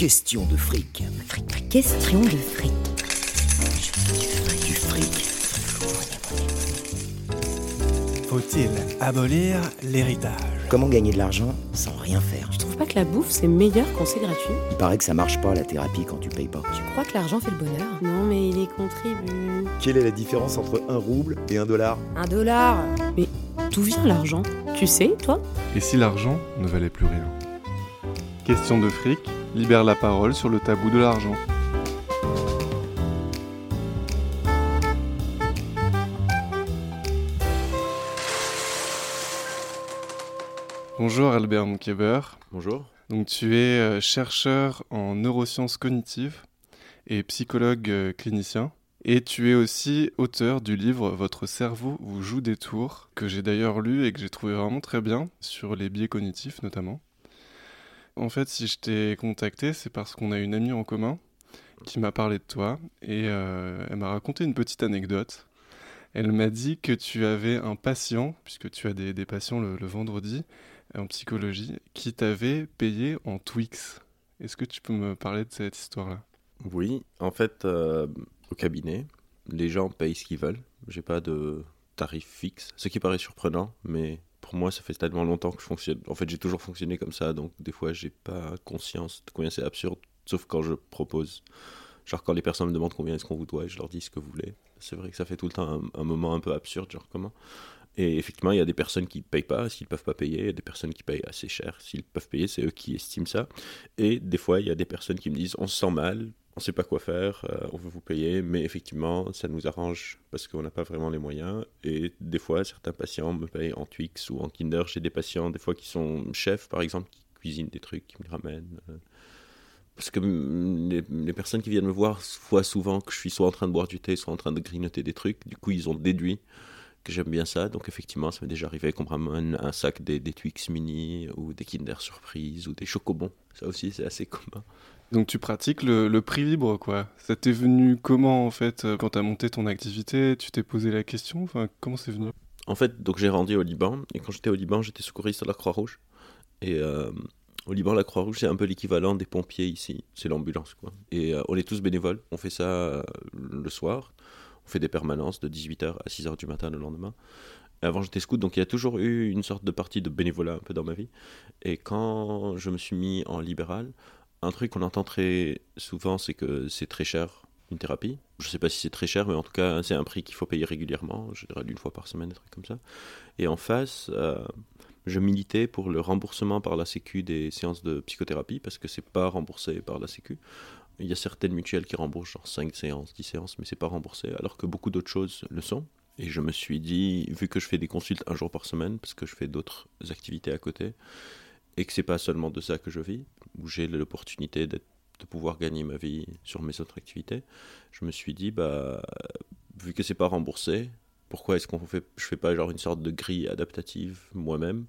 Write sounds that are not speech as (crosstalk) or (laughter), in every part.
Question de fric. Question de fric. Du fric. Faut-il abolir l'héritage? Comment gagner de l'argent sans rien faire? Tu trouves pas que la bouffe c'est meilleur quand c'est gratuit Il paraît que ça marche pas la thérapie quand tu payes pas. Tu crois que l'argent fait le bonheur? Non mais il y contribue. Quelle est la différence entre un rouble et un dollar? Un dollar Mais d'où vient l'argent? Tu sais, toi? Et si l'argent ne valait plus rien? Question de fric libère la parole sur le tabou de l'argent. Bonjour Albert Mkeber. Bonjour. Donc tu es euh, chercheur en neurosciences cognitives et psychologue euh, clinicien. Et tu es aussi auteur du livre Votre cerveau vous joue des tours, que j'ai d'ailleurs lu et que j'ai trouvé vraiment très bien, sur les biais cognitifs notamment. En fait, si je t'ai contacté, c'est parce qu'on a une amie en commun qui m'a parlé de toi et euh, elle m'a raconté une petite anecdote. Elle m'a dit que tu avais un patient, puisque tu as des, patients le, le vendredi, en psychologie qui t'avait payé en Twix. Est-ce que tu peux me parler de cette histoire-là? Oui, en fait, euh, au cabinet, les gens payent ce qu'ils veulent. J'ai pas de tarif fixe, ce qui paraît surprenant, mais pour moi, ça fait tellement longtemps que je fonctionne. En fait, j'ai toujours fonctionné comme ça, donc des fois, j'ai pas conscience de combien c'est absurde, sauf quand je propose. Genre, quand les personnes me demandent combien est-ce qu'on vous doit, et je leur dis ce que vous voulez. C'est vrai que ça fait tout le temps un, un moment un peu absurde, genre comment et effectivement, il y a des personnes qui ne payent pas s'ils ne peuvent pas payer, il y a des personnes qui payent assez cher s'ils peuvent payer, c'est eux qui estiment ça. Et des fois, il y a des personnes qui me disent on se sent mal, on ne sait pas quoi faire, euh, on veut vous payer, mais effectivement, ça nous arrange parce qu'on n'a pas vraiment les moyens. Et des fois, certains patients me payent en Twix ou en Kinder. J'ai des patients, des fois, qui sont chefs, par exemple, qui cuisinent des trucs, qui me ramènent. Euh. parce que les, les, personnes qui viennent me voir voient souvent que je suis soit en train de boire du thé, soit en train de grignoter des trucs. Du coup, ils ont déduit que j'aime bien ça. Donc effectivement, ça m'est déjà arrivé qu'on me ramène un sac des, des, Twix mini ou des Kinder Surprise ou des Chocobons. Ça aussi, c'est assez commun. Donc tu pratiques le, prix libre, quoi. Ça t'est venu comment, en fait, euh, quand tu as monté ton activité? Tu t'es posé la question? Enfin, Comment c'est venu? En fait, donc j'ai rendu au Liban. Et quand j'étais au Liban, j'étais secouriste à la Croix-Rouge. Et euh, au Liban, la Croix-Rouge, c'est un peu l'équivalent des pompiers ici. C'est l'ambulance, quoi. Et euh, on est tous bénévoles. On fait ça le soir. On fait des permanences de 18h à 6h du matin le lendemain. Avant, j'étais scout, donc il y a toujours eu une sorte de partie de bénévolat un peu dans ma vie. Et quand je me suis mis en libéral, un truc qu'on entend très souvent, c'est que c'est très cher une thérapie. Je ne sais pas si c'est très cher, mais en tout cas, c'est un prix qu'il faut payer régulièrement, je dirais une fois par semaine, des trucs comme ça. Et en face, euh, je militais pour le remboursement par la Sécu des séances de psychothérapie, parce que c'est pas remboursé par la Sécu. Il y a certaines mutuelles qui remboursent genre 5 séances, 10 séances, mais c'est pas remboursé, alors que beaucoup d'autres choses le sont. Et je me suis dit, vu que je fais des consultes un jour par semaine, parce que je fais d'autres activités à côté, et que c'est pas seulement de ça que je vis, où j'ai l'opportunité de pouvoir gagner ma vie sur mes autres activités, je me suis dit, bah, vu que c'est pas remboursé, pourquoi est-ce qu'on fait, je fais pas genre une sorte de grille adaptative moi-même?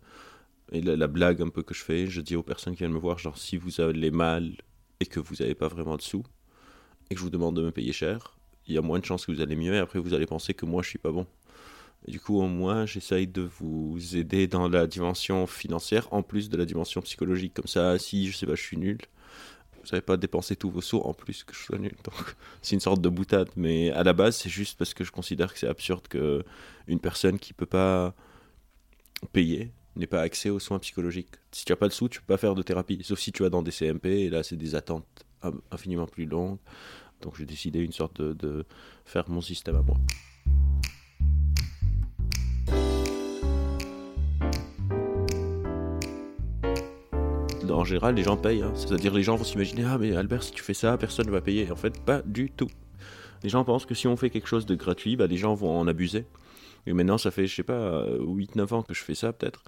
Et la, la, blague un peu que je fais, je dis aux personnes qui viennent me voir, genre, si vous avez mal et que vous n'avez pas vraiment de sous, et que je vous demande de me payer cher, il y a moins de chances que vous allez mieux, et après vous allez penser que moi je suis pas bon. Du coup, au moins, j'essaye de vous aider dans la dimension financière, en plus de la dimension psychologique. Comme ça, si je sais pas, je suis nul, vous savez pas dépenser tous vos sous en plus que je sois nul. (laughs) Donc, c'est une sorte de boutade. Mais à la base, c'est juste parce que je considère que c'est absurde que une personne qui peut pas payer n'ait pas accès aux soins psychologiques. Si tu n'as pas de sous, tu peux pas faire de thérapie. Sauf si tu vas dans des CMP, et là, c'est des attentes infiniment plus longues. Donc, j'ai décidé une sorte de faire mon système à moi. En général, les gens payent. Hein. C'est-à-dire, les gens vont s'imaginer Ah, mais Albert, si tu fais ça, personne ne va payer. En fait, pas du tout. Les gens pensent que si on fait quelque chose de gratuit, bah, les gens vont en abuser. Et maintenant, ça fait, je sais pas, 8-9 ans que je fais ça, peut-être.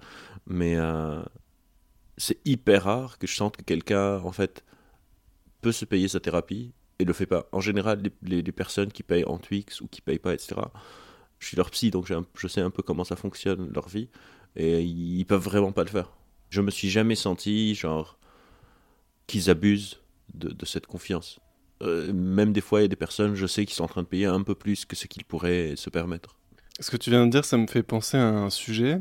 Mais euh, c'est hyper rare que je sente que quelqu'un, en fait, peut se payer sa thérapie et le fait pas. En général, les, personnes qui payent en Twix ou qui payent pas, etc., je suis leur psy, donc un, je sais un peu comment ça fonctionne, leur vie, et ils peuvent vraiment pas le faire je me suis jamais senti genre qu'ils abusent de, cette confiance. Euh, même des fois, il y a des personnes, je sais, qui sont en train de payer un peu plus que ce qu'ils pourraient se permettre. Ce que tu viens de dire, ça me fait penser à un sujet.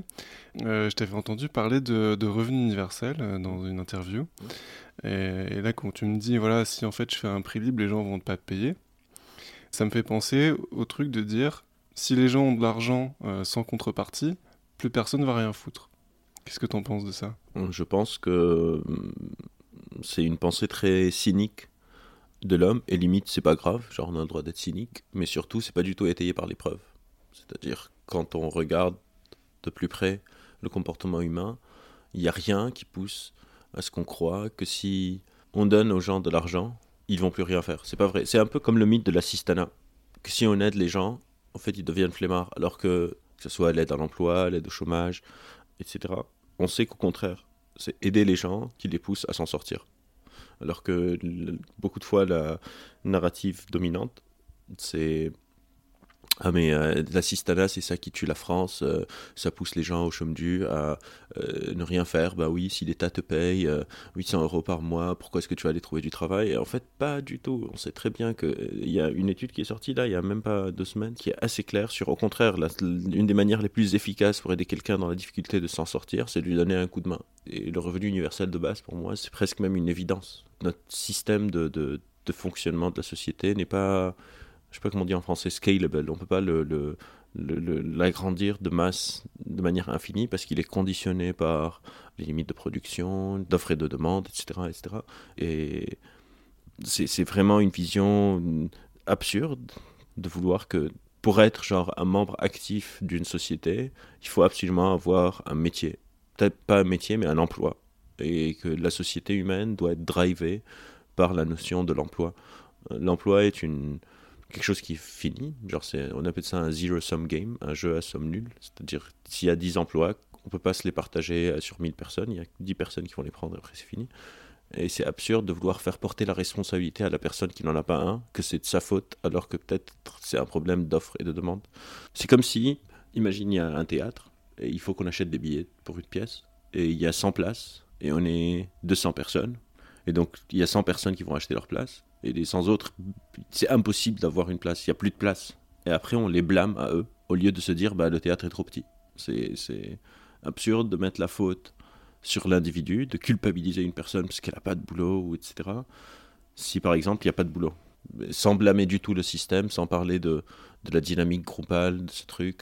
Euh, je t'avais entendu parler de, de revenu universel euh, dans une interview. Et, là, quand tu me dis, voilà, si en fait je fais un prix libre, les gens vont pas payer, ça me fait penser au truc de dire, si les gens ont de l'argent sans contrepartie, plus personne va rien foutre. Qu'est-ce que tu en penses de ça? Je pense que hum, c'est une pensée très cynique de l'homme, et limite, c'est pas grave, genre on a le droit d'être cynique, mais surtout, c'est pas du tout étayé par les preuves. C'est-à-dire, quand on regarde de plus près le comportement humain, il n'y a rien qui pousse à ce qu'on croit que si on donne aux gens de l'argent, ils vont plus rien faire. C'est pas vrai. C'est un peu comme le mythe de l'assistanat. Que si on aide les gens, en fait, ils deviennent flemmards. Alors que, que ce soit l'aide à l'emploi, l'aide au chômage, etc., on sait qu'au contraire, c'est aider les gens qui les pousse à s'en sortir. Alors que beaucoup de fois, la narrative dominante, c'est ah mais euh, l'assistanat c'est ça qui tue la France, euh, ça pousse les gens au chôme dû à euh, ne rien faire. Bah oui, si l'État te paye euh, 800 euros par mois, pourquoi est-ce que tu vas aller trouver du travail? En fait, pas du tout. On sait très bien que euh, il y a une étude qui est sortie là, il y a même pas deux semaines, qui est assez claire sur, au contraire, la- une des manières les plus efficaces pour aider quelqu'un dans la difficulté de s'en sortir, c'est de lui donner un coup de main. Et le revenu universel de base, pour moi, c'est presque même une évidence. Notre système de fonctionnement de la société n'est pas je sais pas comment on dit en français, scalable. On peut pas l'agrandir de masse de manière infinie parce qu'il est conditionné par les limites de production, d'offres et de demande, etc. etc. Et c'est, vraiment une vision absurde de vouloir que pour être genre un membre actif d'une société, il faut absolument avoir un métier. Peut-être pas un métier, mais un emploi. Et que la société humaine doit être drivée par la notion de l'emploi. L'emploi est une, quelque chose qui est fini. Genre c'est, on appelle ça un zero-sum game, un jeu à somme nulle. C'est-à-dire, s'il y a 10 emplois, on peut pas se les partager euh, sur 1000 personnes. Il y a 10 personnes qui vont les prendre et après c'est fini. Et c'est absurde de vouloir faire porter la responsabilité à la personne qui n'en a pas un, que c'est de sa faute, alors que peut-être c'est un problème d'offre et de demande. C'est comme si, imagine, il y a un théâtre, et il faut qu'on achète des billets pour une pièce, et il y a 100 places, et on est 200 personnes. Et donc, il y a 100 personnes qui vont acheter leur place, et 100 autres, c'est impossible d'avoir une place, il n'y a plus de place. Et après, on les blâme à eux, au lieu de se dire, bah, le théâtre est trop petit. C'est absurde de mettre la faute sur l'individu, de culpabiliser une personne parce qu'elle n'a pas de boulot, ou etc. Si par exemple, il n'y a pas de boulot. Sans blâmer du tout le système, sans parler de, de la dynamique groupale, de ce truc,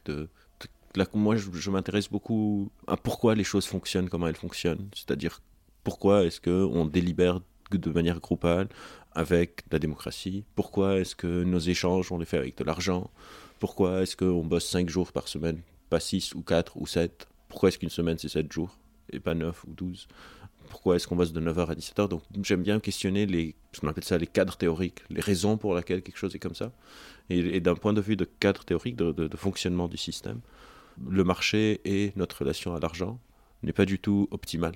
là, moi je, je m'intéresse beaucoup à pourquoi les choses fonctionnent, comment elles fonctionnent. C'est-à-dire pourquoi est-ce qu'on délibère de manière groupale avec la démocratie. Pourquoi est-ce que nos échanges, on les fait avec de l'argent? Pourquoi est-ce qu'on bosse 5 jours par semaine, pas 6 ou 4 ou 7 Pourquoi est-ce qu'une semaine c'est 7 jours et pas 9 ou 12 Pourquoi est-ce qu'on bosse de 9h à 17h Donc j'aime bien questionner les, ce qu'on appelle ça les cadres théoriques, les raisons pour lesquelles quelque chose est comme ça. Et, d'un point de vue de cadre théorique, de, de- fonctionnement du système, le marché et notre relation à l'argent n'est pas du tout optimal.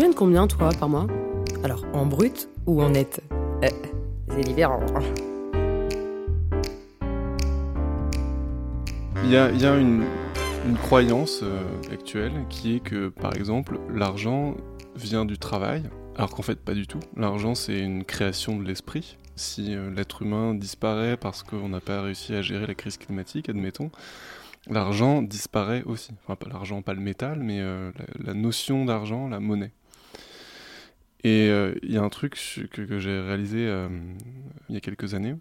Gagnes combien, toi, par mois? Alors, en brut ou en net? Euh, C'est différent. Il y a, il y a une, une croyance euh, actuelle qui est que, par exemple, l'argent vient du travail, alors qu'en fait, pas du tout. L'argent, c'est une création de l'esprit. Si euh, l'être humain disparaît parce qu'on n'a pas réussi à gérer la crise climatique, admettons, l'argent disparaît aussi. Enfin, pas l'argent, pas le métal, mais euh, la, la notion d'argent, la monnaie. Et euh, il y a un truc que, j'ai réalisé euh, il y a quelques années,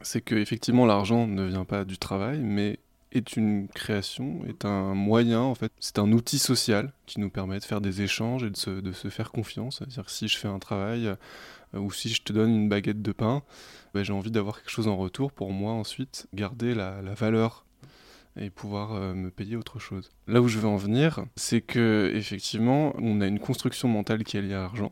c'est que effectivement l'argent ne vient pas du travail, mais est une création, est un moyen en fait, c'est un outil social qui nous permet de faire des échanges et de se, de se faire confiance. C'est-à-dire si je fais un travail euh, ou si je te donne une baguette de pain, ben, j'ai envie d'avoir quelque chose en retour pour moi ensuite garder la, la valeur et pouvoir me payer autre chose. Là où je veux en venir, c'est que effectivement, on a une construction mentale qui est liée à l'argent.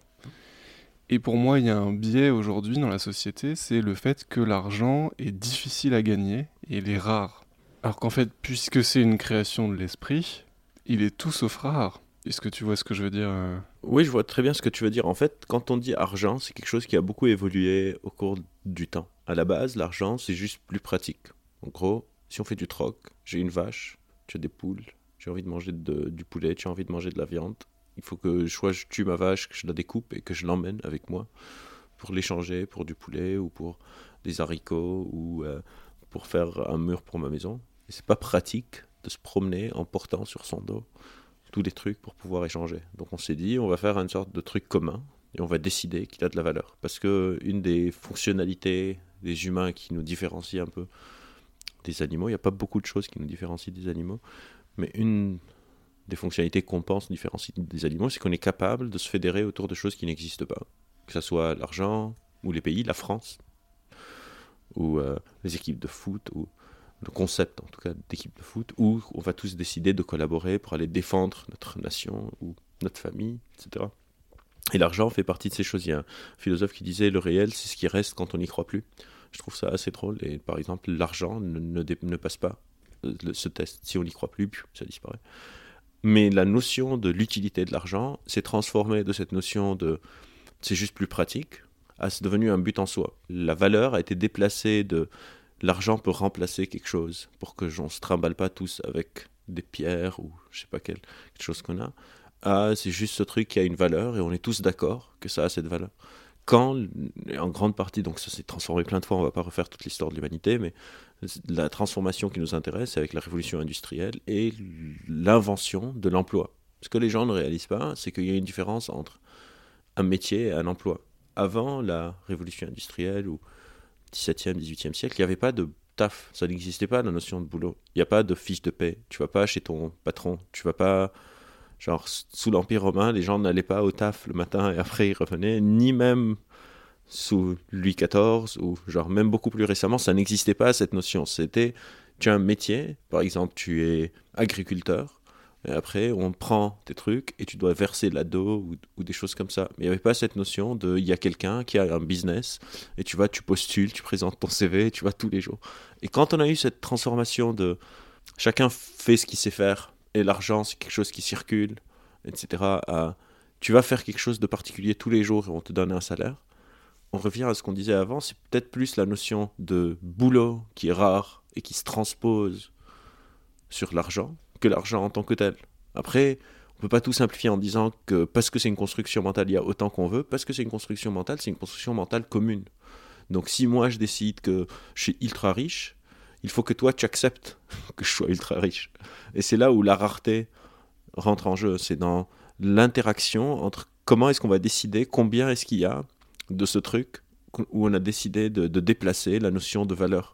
Et pour moi, il y a un biais aujourd'hui dans la société, c'est le fait que l'argent est difficile à gagner et il est rare. Alors qu'en fait, puisque c'est une création de l'esprit, il est tout sauf rare. Est-ce que tu vois ce que je veux dire euh Oui, je vois très bien ce que tu veux dire. En fait, quand on dit argent, c'est quelque chose qui a beaucoup évolué au cours du temps. À la base, l'argent, c'est juste plus pratique. En gros, si on fait du troc, j'ai une vache, tu as des poules, j'ai envie de manger du poulet, tu as envie de manger de la viande. Il faut que soit je tue ma vache, que je la découpe et que je l'emmène avec moi pour l'échanger pour du poulet ou pour des haricots ou euh, pour faire un mur pour ma maison. Et c'est pas pratique de se promener en portant sur son dos tous les trucs pour pouvoir échanger. Donc on s'est dit, on va faire une sorte de truc commun et on va décider qu'il a de la valeur. Parce que une des fonctionnalités des humains qui nous différencie un peu des animaux, il n'y a pas beaucoup de choses qui nous différencient des animaux, mais une des fonctionnalités qu'on pense différencier des animaux, c'est qu'on est capable de se fédérer autour de choses qui n'existent pas. Que ce soit l'argent, ou les pays, la France, ou euh, les équipes de foot, ou le concept en tout cas d'équipe de foot, où on va tous décider de collaborer pour aller défendre notre nation ou notre famille, etc. Et l'argent fait partie de ces choses. Il y a un philosophe qui disait le réel, c'est ce qui reste quand on n'y croit plus. Je trouve ça assez drôle. Et par exemple, l'argent ne, ne, passe pas euh, ce test. Si on n'y croit plus, ça disparaît. Mais la notion de l'utilité de l'argent s'est transformée de cette notion de c'est juste plus pratique à c'est devenu un but en soi. La valeur a été déplacée de l'argent peut remplacer quelque chose pour que j'en se trimballe pas tous avec des pierres ou je sais pas quelle, quelque chose qu'on a. Ah, c'est juste ce truc qui a une valeur et on est tous d'accord que ça a cette valeur. Quand, en grande partie, donc ça s'est transformé plein de fois, on va pas refaire toute l'histoire de l'humanité, mais la transformation qui nous intéresse, c'est avec la révolution industrielle et l'invention de l'emploi. Ce que les gens ne réalisent pas, c'est qu'il y a une différence entre un métier et un emploi. Avant la révolution industrielle ou 17e, 18e siècle, il n'y avait pas de taf, ça n'existait pas la notion de boulot. Il n'y a pas de fiche de paie. Tu vas pas chez ton patron, tu vas pas genre sous l'Empire romain, les gens n'allaient pas au taf le matin et après ils revenaient, ni même sous Louis XIV ou genre même beaucoup plus récemment, ça n'existait pas cette notion. C'était tu as un métier, par exemple, tu es agriculteur, et après, on prend tes trucs et tu dois verser de l'ado ou, ou, des choses comme ça. Mais il n'y avait pas cette notion de il y a quelqu'un qui a un business et tu vas, tu postules, tu présentes ton CV, tu vas tous les jours. Et quand on a eu cette transformation de chacun fait ce qu'il sait faire et l'argent c'est quelque chose qui circule, etc., tu vas faire quelque chose de particulier tous les jours et on te donne un salaire. On revient à ce qu'on disait avant, c'est peut-être plus la notion de boulot qui est rare et qui se transpose sur l'argent que l'argent en tant que tel. Après, on peut pas tout simplifier en disant que parce que c'est une construction mentale, il y a autant qu'on veut. Parce que c'est une construction mentale, c'est une construction mentale commune. Donc si moi je décide que je suis ultra riche, il faut que toi tu acceptes (laughs) que je sois ultra riche. Et c'est là où la rareté rentre en jeu. C'est dans l'interaction entre comment est-ce qu'on va décider, combien est-ce qu'il y a de ce truc où on a décidé de, déplacer la notion de valeur.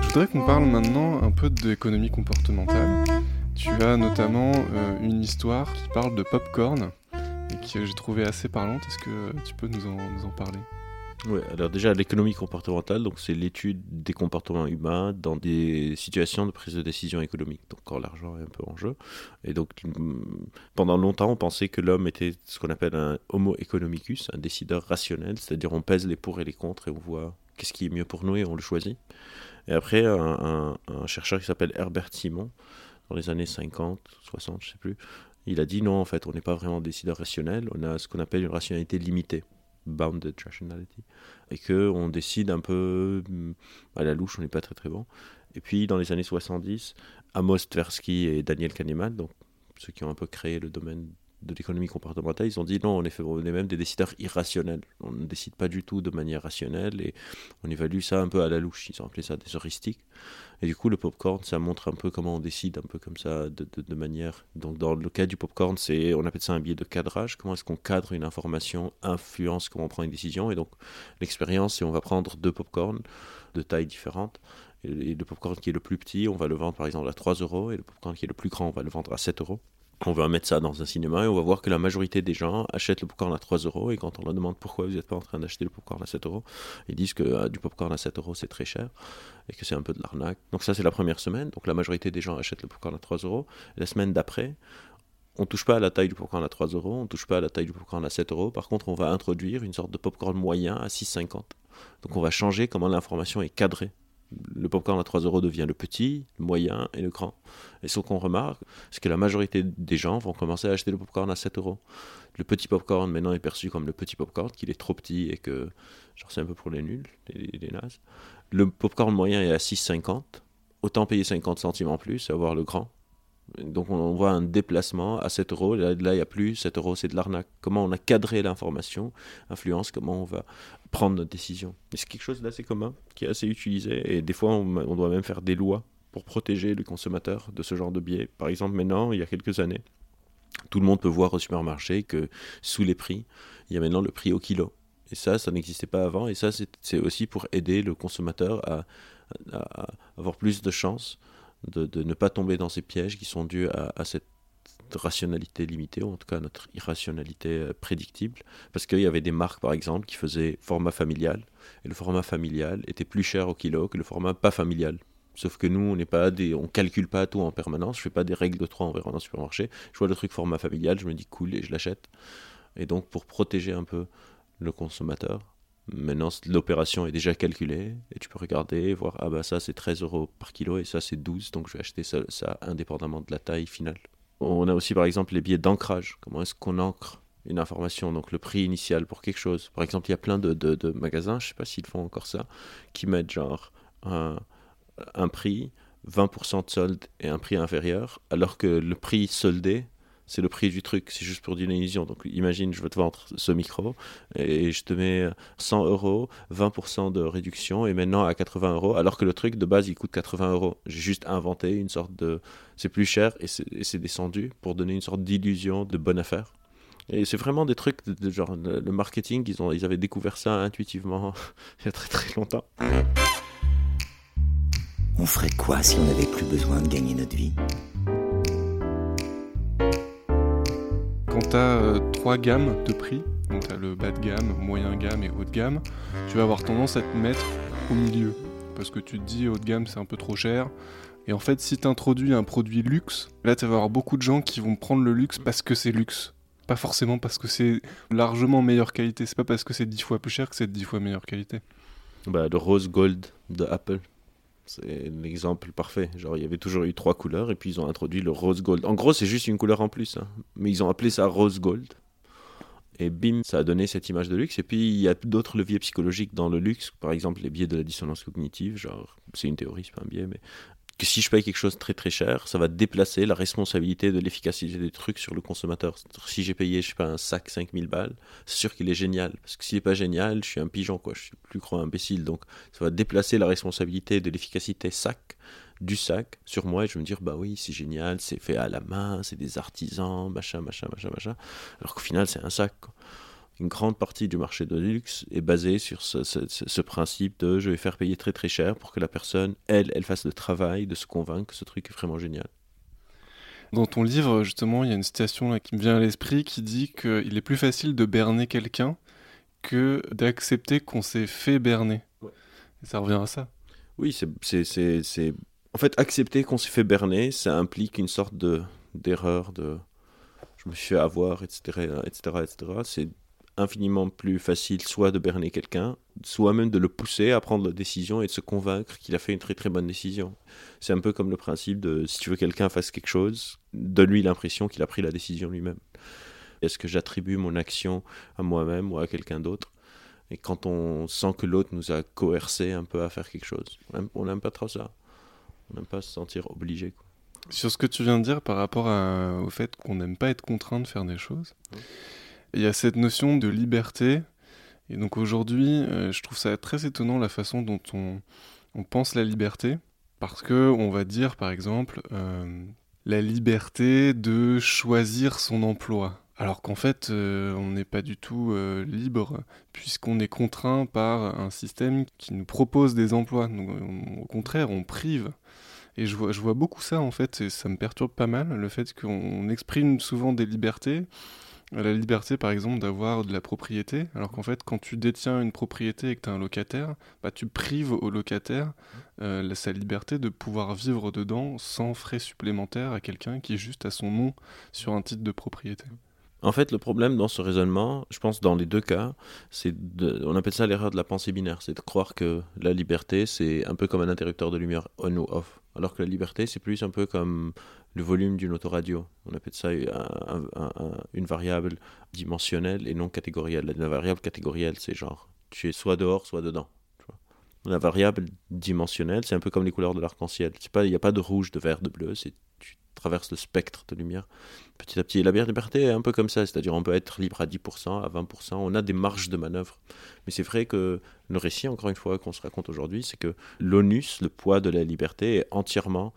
Je voudrais qu'on parle maintenant un peu d'économie comportementale. Tu as notamment euh, une histoire qui parle de popcorn et que j'ai trouvé assez parlante. Est-ce que tu peux nous en, parler? Oui, alors déjà l'économie comportementale, donc c'est l'étude des comportements humains dans des situations de prise de décision économique. Donc quand l'argent est un peu en jeu. Et donc pendant longtemps, on pensait que l'homme était ce qu'on appelle un homo economicus, un décideur rationnel, c'est-à-dire on pèse les pour et les contre et on voit qu'est-ce qui est mieux pour nous et on le choisit. Et après, un, chercheur qui s'appelle Herbert Simon, dans les années 50, 60, je sais plus, il a dit non, en fait, on n'est pas vraiment décideur rationnel, on a ce qu'on appelle une rationalité limitée, bounded rationality, et qu'on décide un peu mm, à la louche, on n'est pas très très bon. Et puis, dans les années 70, Amos Tversky et Daniel Kahneman, donc ceux qui ont un peu créé le domaine de l'économie comportementale, ils ont dit non, on est, on est même des décideurs irrationnels. On ne décide pas du tout de manière rationnelle et on évalue ça un peu à la louche. Ils ont appelé ça des heuristiques. Et du coup, le popcorn, ça montre un peu comment on décide, un peu comme ça, de, de, manière. Donc, dans le cas du popcorn, c'est, on appelle ça un biais de cadrage. Comment est-ce qu'on cadre une information, influence comment on prend une décision? Et donc, l'expérience, c'est on va prendre deux popcorn de tailles différentes. Et le popcorn qui est le plus petit, on va le vendre par exemple à 3 euros. Et le popcorn qui est le plus grand, on va le vendre à 7 euros on va mettre ça dans un cinéma et on va voir que la majorité des gens achètent le popcorn à 3 euros et quand on leur demande pourquoi vous n'êtes pas en train d'acheter le popcorn à 7 euros, ils disent que euh, du popcorn à 7 euros c'est très cher et que c'est un peu de l'arnaque. Donc ça c'est la première semaine, donc la majorité des gens achètent le popcorn à 3 euros. La semaine d'après, on touche pas à la taille du popcorn à 3 euros, on touche pas à la taille du popcorn à 7 euros. Par contre, on va introduire une sorte de popcorn moyen à 6,50. Donc on va changer comment l'information est cadrée le popcorn à 3 euros devient le petit, le moyen et le grand. Et ce qu'on remarque, c'est que la majorité des gens vont commencer à acheter le popcorn à 7 euros. Le petit popcorn maintenant est perçu comme le petit popcorn, qu'il est trop petit et que genre c'est un peu pour les nuls, les, les nazes. Le popcorn moyen est à 6,50. Autant payer 50 centimes en plus, avoir le grand. Donc on voit un déplacement à 7 euros, là il n'y a plus 7 euros, c'est de l'arnaque. Comment on a cadré l'information, influence, comment on va prendre notre décision. c'est quelque chose d'assez commun, qui est assez utilisé, et des fois on, doit même faire des lois pour protéger le consommateur de ce genre de biais. Par exemple maintenant, il y a quelques années, tout le monde peut voir au supermarché que sous les prix, il y a maintenant le prix au kilo. Et ça, ça n'existait pas avant, et ça c'est aussi pour aider le consommateur à, à avoir plus de chances de, ne pas tomber dans ces pièges qui sont dus à, cette rationalité limitée, ou en tout cas notre irrationalité euh, prédictible, parce qu'il y avait des marques par exemple qui faisaient format familial, et le format familial était plus cher au kilo que le format pas familial. Sauf que nous, on n'est pas des, on calcule pas tout en permanence. Je fais pas des règles de 3 en dans le supermarché. Je vois le truc format familial, je me dis cool et je l'achète. Et donc pour protéger un peu le consommateur, Maintenant, l'opération est déjà calculée et tu peux regarder, voir, ah bah ça c'est 13 euros par kilo et ça c'est 12, donc je vais acheter ça, indépendamment de la taille finale. On a aussi par exemple les billets d'ancrage. Comment est-ce qu'on ancre une information, donc le prix initial pour quelque chose? Par exemple, il y a plein de, de, de magasins, je sais pas s'ils font encore ça, qui mettent genre un, un prix, 20% de solde et un prix inférieur, alors que le prix soldé c'est le prix du truc, c'est juste pour d'une illusion. Donc imagine, je veux te vendre ce micro et je te mets 100 euros, 20% de réduction et maintenant à 80 euros, alors que le truc de base il coûte 80 euros. J'ai juste inventé une sorte de. C'est plus cher et c'est descendu pour donner une sorte d'illusion de bonne affaire. Et c'est vraiment des trucs de, genre le, marketing, ils, ont, ils avaient découvert ça intuitivement (laughs) il y a très très longtemps. On ferait quoi si on n'avait plus besoin de gagner notre vie? Quand tu as euh, trois gammes de prix, donc tu as le bas de gamme, moyen gamme et haut de gamme, tu vas avoir tendance à te mettre au milieu. Parce que tu te dis haut de gamme c'est un peu trop cher. Et en fait, si tu introduis un produit luxe, là tu vas avoir beaucoup de gens qui vont prendre le luxe parce que c'est luxe. Pas forcément parce que c'est largement meilleure qualité. C'est pas parce que c'est dix fois plus cher que c'est dix fois meilleure qualité. Bah, le rose gold de Apple. C'est l'exemple parfait. Genre, il y avait toujours eu trois couleurs et puis ils ont introduit le rose gold. En gros, c'est juste une couleur en plus. Hein. Mais ils ont appelé ça rose gold. Et bim, ça a donné cette image de luxe. Et puis, il y a d'autres leviers psychologiques dans le luxe. Par exemple, les biais de la dissonance cognitive. Genre, c'est une théorie, c'est pas un biais, mais que si je paye quelque chose très très cher, ça va déplacer la responsabilité de l'efficacité des trucs sur le consommateur. Si j'ai payé, je sais pas, un sac 5000 balles, c'est sûr qu'il est génial. Parce que s'il n'est pas génial, je suis un pigeon, quoi. Je suis plus gros imbécile. Donc, ça va déplacer la responsabilité de l'efficacité sac du sac sur moi et je vais me dire bah oui c'est génial c'est fait à la main c'est des artisans machin machin machin machin alors qu'au final c'est un sac une grande partie du marché de luxe est basée sur ce, principe de je vais faire payer très très cher pour que la personne, elle, elle fasse le travail de se convaincre que ce truc est vraiment génial. Dans ton livre, justement, il y a une citation là qui me vient à l'esprit qui dit qu'il est plus facile de berner quelqu'un que d'accepter qu'on s'est fait berner. Et ça revient à ça. Oui, c'est. En fait, accepter qu'on s'est fait berner, ça implique une sorte de d'erreur, de je me suis fait avoir, etc., etc., etc. C'est infiniment plus facile soit de berner quelqu'un, soit même de le pousser à prendre la décision et de se convaincre qu'il a fait une très très bonne décision. C'est un peu comme le principe de si tu veux que quelqu'un fasse quelque chose, donne-lui l'impression qu'il a pris la décision lui-même. Est-ce que j'attribue mon action à moi-même ou à quelqu'un d'autre? Et quand on sent que l'autre nous a coercé un peu à faire quelque chose, on n'aime pas trop ça. On n'aime pas se sentir obligé. Sur ce que tu viens de dire par rapport au fait qu'on n'aime pas être contraint de faire des choses, il y a cette notion de liberté. Et donc aujourd'hui, euh, je trouve ça très étonnant la façon dont on, pense la liberté. Parce que on va dire, par exemple, euh, la liberté de choisir son emploi. Alors qu'en fait, euh, on n'est pas du tout libre, puisqu'on est contraint par un système qui nous propose des emplois. au contraire, on prive. Et je vois, je vois beaucoup ça, en fait, et ça me perturbe pas mal, le fait qu'on exprime souvent des libertés, la liberté, par exemple, d'avoir de la propriété, alors qu'en fait, quand tu détiens une propriété et que tu as un locataire, bah, tu prives au locataire euh, sa liberté de pouvoir vivre dedans sans frais supplémentaires à quelqu'un qui juste à son nom sur un titre de propriété. En fait, le problème dans ce raisonnement, je pense dans les deux cas, c'est on appelle ça l'erreur de la pensée binaire, c'est de croire que la liberté, c'est un peu comme un interrupteur de lumière on ou off, alors que la liberté, c'est plus un peu comme le volume d'une autoradio. On appelle ça une variable dimensionnelle et non catégorielle. La variable catégorielle, c'est genre, tu es soit dehors, soit dedans. La variable dimensionnelle, c'est un peu comme les couleurs de l'arc-en-ciel. Il n'y a pas de rouge, de vert, de bleu. C'est tu traverses le spectre de lumière petit à petit. Et la liberté est un peu comme ça, c'est-à-dire on peut être libre à 10%, à 20%. On a des marges de manœuvre. Mais c'est vrai que le récit, encore une fois, qu'on se raconte aujourd'hui, c'est que l'onus, le poids de la liberté, est entièrement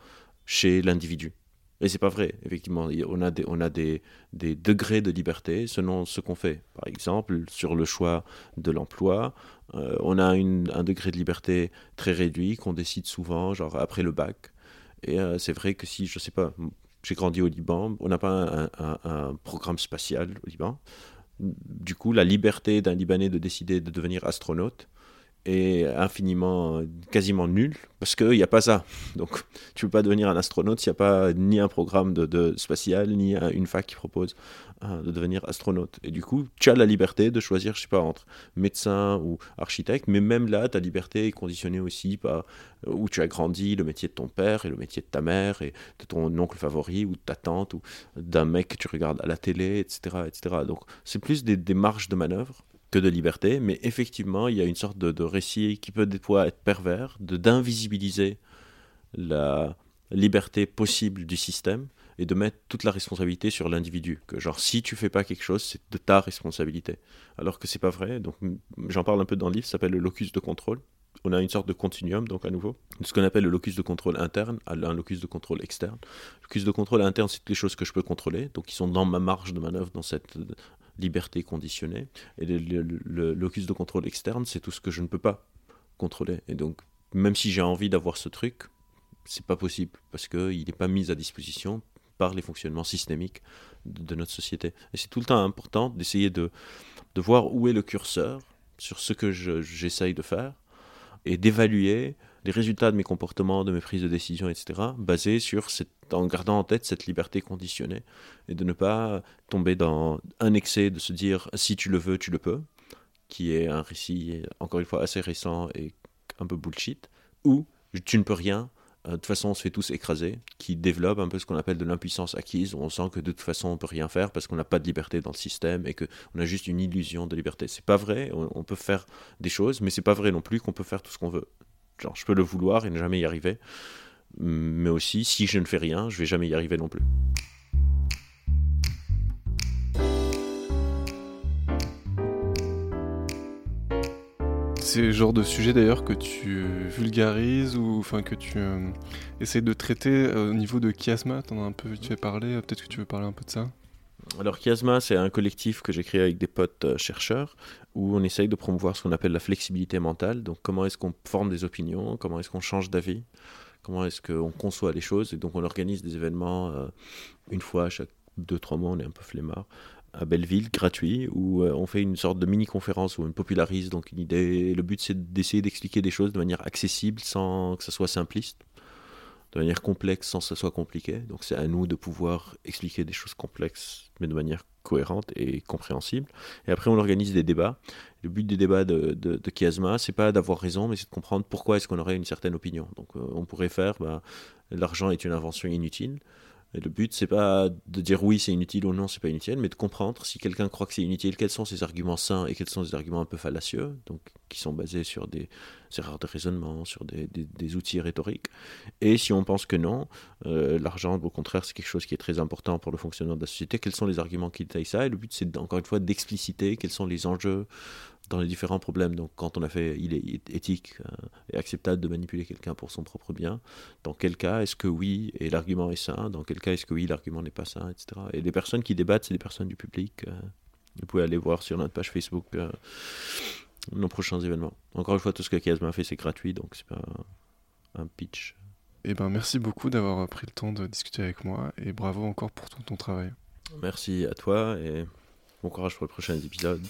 chez l'individu. Et c'est pas vrai, effectivement. On a, des, on a des, des degrés de liberté selon ce qu'on fait. Par exemple, sur le choix de l'emploi, euh, on a une, un degré de liberté très réduit qu'on décide souvent, genre après le bac. Et euh, c'est vrai que si, je sais pas, j'ai grandi au Liban, on n'a pas un, un, programme spatial au Liban. Du coup, la liberté d'un Libanais de décider de devenir astronaute, est infiniment, quasiment nul, parce qu'il n'y a pas ça. Donc, tu ne peux pas devenir un astronaute s'il n'y a pas ni un programme de, spatial, ni une fac qui propose euh, de devenir astronaute. Et du coup, tu as la liberté de choisir, je sais pas, entre médecin ou architecte, mais même là, ta liberté est conditionnée aussi par euh, où tu as grandi, le métier de ton père et le métier de ta mère et de ton oncle favori ou de ta tante ou d'un mec que tu regardes à la télé, etc. etc. Donc, c'est plus des marges de manœuvre de liberté, mais effectivement, il y a une sorte de, récit qui peut des fois être pervers, de d'invisibiliser la liberté possible du système et de mettre toute la responsabilité sur l'individu. Que genre, si tu fais pas quelque chose, c'est de ta responsabilité. Alors que c'est pas vrai. Donc, j'en parle un peu dans le livre, ça s'appelle le locus de contrôle. On a une sorte de continuum, donc à nouveau, de ce qu'on appelle le locus de contrôle interne à un locus de contrôle externe. Le locus de contrôle interne, c'est toutes les choses que je peux contrôler, donc qui sont dans ma marge de manœuvre, dans cette liberté conditionnée. Et le, locus de contrôle externe, c'est tout ce que je ne peux pas contrôler. Et donc, même si j'ai envie d'avoir ce truc, c'est pas possible parce qu'il n'est pas mis à disposition par les fonctionnements systémiques de, notre société. Et c'est tout le temps important d'essayer de, de voir où est le curseur sur ce que j'essaye de faire et d'évaluer les résultats de mes comportements, de mes prises de décision, etc., basés sur cette, en gardant en tête cette liberté conditionnée et de ne pas tomber dans un excès de se dire si tu le veux, tu le peux, qui est un récit, encore une fois, assez récent et un peu bullshit, ou tu ne peux rien, euh, de toute façon on se fait tous écraser, qui développe un peu ce qu'on appelle de l'impuissance acquise, où on sent que de toute façon on peut rien faire parce qu'on n'a pas de liberté dans le système et qu'on a juste une illusion de liberté. C'est pas vrai, on, peut faire des choses, mais c'est pas vrai non plus qu'on peut faire tout ce qu'on veut. Genre, je peux le vouloir et ne jamais y arriver. Mais aussi, si je ne fais rien, je vais jamais y arriver non plus. C'est le genre de sujet d'ailleurs que tu vulgarises ou enfin que tu euh, essayes de traiter euh, au niveau de Chiasma. T'en as un peu tu as parlé. Peut-être que tu veux parler un peu de ça. Alors Chiasma, c'est un collectif que j'ai créé avec des potes euh, chercheurs où on essaye de promouvoir ce qu'on appelle la flexibilité mentale. Donc comment est-ce qu'on forme des opinions, comment est-ce qu'on change d'avis, comment est-ce qu'on conçoit les choses. Et donc on organise des événements euh, une fois chaque deux, trois mois, on est un peu flemmard, à Belleville, gratuit, où euh, on fait une sorte de mini-conférence où on popularise donc une idée. Le but c'est d'essayer d'expliquer des choses de manière accessible sans que ça soit simpliste de manière complexe sans que ce soit compliqué. Donc c'est à nous de pouvoir expliquer des choses complexes, mais de manière cohérente et compréhensible. Et après, on organise des débats. Le but des débats de, de, de Chiasma, c'est pas d'avoir raison, mais c'est de comprendre pourquoi est-ce qu'on aurait une certaine opinion. Donc euh, on pourrait faire, bah, l'argent est une invention inutile. Le but, c'est pas de dire oui, c'est inutile ou non, c'est pas inutile, mais de comprendre si quelqu'un croit que c'est inutile, quels sont ses arguments sains et quels sont ses arguments un peu fallacieux, donc qui sont basés sur des erreurs de raisonnement, sur des, des, outils rhétoriques. Et si on pense que non, euh, l'argent, au contraire, c'est quelque chose qui est très important pour le fonctionnement de la société, quels sont les arguments qui détaillent ça? Et le but, c'est encore une fois d'expliciter quels sont les enjeux dans les différents problèmes. Donc, quand on a fait, il est éthique euh, et acceptable de manipuler quelqu'un pour son propre bien. Dans quel cas est-ce que oui et l'argument est sain Dans quel cas est-ce que oui, l'argument n'est pas sain, etc. Et les personnes qui débattent, c'est des personnes du public. Euh, vous pouvez aller voir sur notre page Facebook euh, nos prochains événements. Encore une fois, tout ce que Chiasma fait, c'est gratuit, donc c'est pas un pitch. Eh ben, merci beaucoup d'avoir pris le temps de discuter avec moi et bravo encore pour tout ton travail. Merci à toi et bon courage pour les prochains épisodes.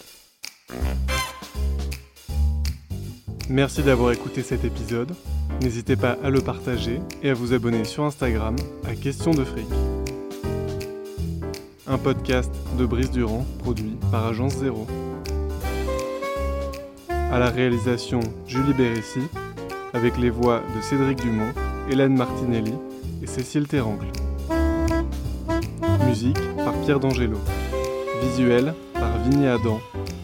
Merci d'avoir écouté cet épisode. N'hésitez pas à le partager et à vous abonner sur Instagram à Question de Fric. Un podcast de Brice Durand produit par Agence Zéro. À la réalisation Julie Bérécy avec les voix de Cédric Dumont, Hélène Martinelli et Cécile Terrangle. Musique par Pierre D'Angelo. Visuel par Vigny Adam.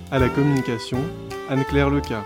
À la communication, Anne-Claire Leca.